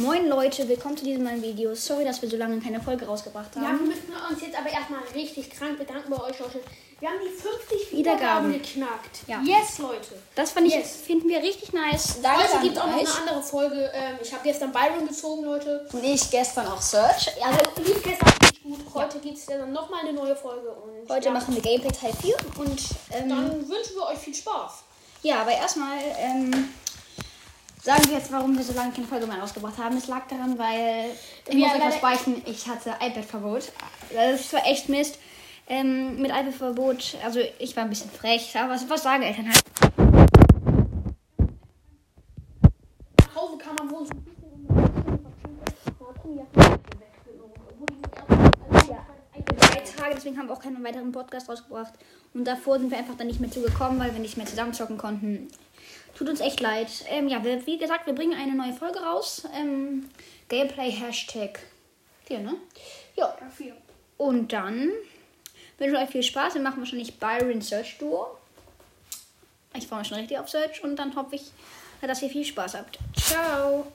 Moin Leute, willkommen zu diesem neuen Video. Sorry, dass wir so lange keine Folge rausgebracht Ja, wir haben. müssen uns jetzt aber erstmal richtig krank bedanken bei euch, Leute. Wir haben die 50 Wiedergaben. Wiedergaben geknackt. Ja. Yes, Leute. Das fand ich, Yes. finden wir richtig nice. Danke Heute gibt es auch noch eine andere Folge. Ähm, ich habe gestern Byron gezogen, Leute. Und ich gestern auch Search. Also lief gestern richtig gut. Heute gibt es dann nochmal eine neue Folge. Und Heute ja, machen wir Gameplay Teil 4. Und ähm, Dann wünschen wir euch viel Spaß. ja, aber erstmal ähm, sagen wir jetzt, warum wir so lange keine Folge mehr rausgebracht haben. Es lag daran, weil ich Ja, muss euch was beichten, ich hatte iPad-Verbot. Das ist zwar echt Mist. Ähm, mit iPad-Verbot, also ich war ein bisschen frech, aber was, was sagen Eltern halt? Nach Hause kam man wohl so ein also, Tage, deswegen haben wir auch keinen weiteren Podcast rausgebracht. Und davor sind wir einfach dann nicht mehr zugekommen, weil wir nicht mehr zusammen zocken konnten. Tut uns echt leid. Ähm, ja, wir, wie gesagt, wir bringen eine neue Folge raus. Ähm, Gameplay Hashtag 4, ne? Ja. Dafür. Und dann wünsche ich euch viel Spaß. Wir machen wahrscheinlich Byron Search Duo. Ich freue mich schon richtig auf Search und dann hoffe ich, dass ihr viel Spaß habt. Ciao.